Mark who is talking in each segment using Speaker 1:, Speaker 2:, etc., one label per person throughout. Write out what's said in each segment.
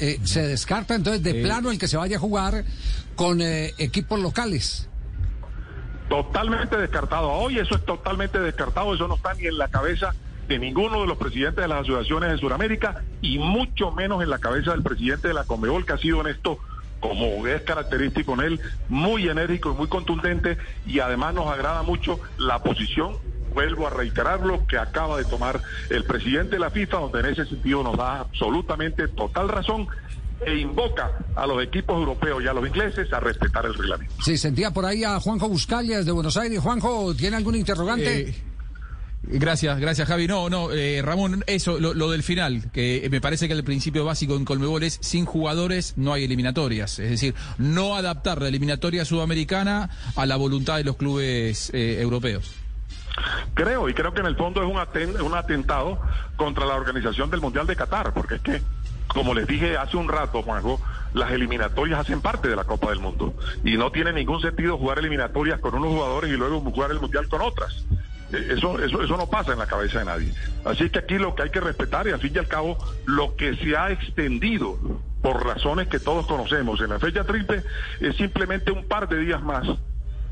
Speaker 1: Eh, se descarta entonces de plano el que se vaya a jugar con eh, equipos locales.
Speaker 2: Totalmente descartado. Hoy eso es totalmente descartado. Eso no está ni en la cabeza de ninguno de los presidentes de las asociaciones en Sudamérica y mucho menos en la cabeza del presidente de la Comebol, que ha sido en esto, como es característico en él, muy enérgico y muy contundente y además nos agrada mucho la posición. Vuelvo a reiterarlo que acaba de tomar el presidente de la FIFA, donde en ese sentido nos da absolutamente total razón e invoca a los equipos europeos y a los ingleses a respetar el reglamento.
Speaker 1: Sí, sentía por ahí a Juanjo Buscalia desde Buenos Aires. Juanjo, ¿tiene algún interrogante?
Speaker 3: Eh, Gracias, gracias Javi. No, no, eh, Ramón, eso, lo, lo, del final, que me parece que el principio básico en Colmebol es sin jugadores no hay eliminatorias. Es decir, no adaptar la eliminatoria sudamericana a la voluntad de los clubes eh, europeos.
Speaker 2: Creo, y creo que en el fondo es un, aten un atentado contra la organización del Mundial de Qatar, porque es que, como les dije hace un rato, Juanjo, las eliminatorias hacen parte de la Copa del Mundo. Y no tiene ningún sentido jugar eliminatorias con unos jugadores y luego jugar el Mundial con otras. Eso, eso, eso no pasa en la cabeza de nadie. Así que aquí lo que hay que respetar y al fin y al cabo lo que se ha extendido por razones que todos conocemos en la fecha triple es simplemente un par de días más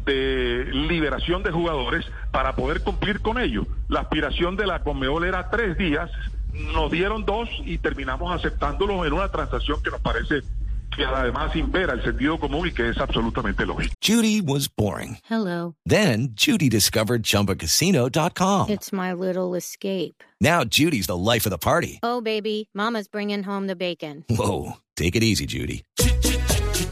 Speaker 2: de liberación de jugadores para poder cumplir con ello. La aspiración de la Conmebol era tres días, nos dieron dos y terminamos aceptándolo en una transacción que nos parece que además impera el sentido común y que es absolutamente lógico.
Speaker 4: Judy was boring.
Speaker 5: Hello.
Speaker 4: Then Judy discovered chumbacasino.com.
Speaker 5: It's my little escape.
Speaker 4: Now Judy's the life of the party.
Speaker 5: Oh, baby, mama's bringing home the bacon.
Speaker 4: Whoa, take it easy, Judy.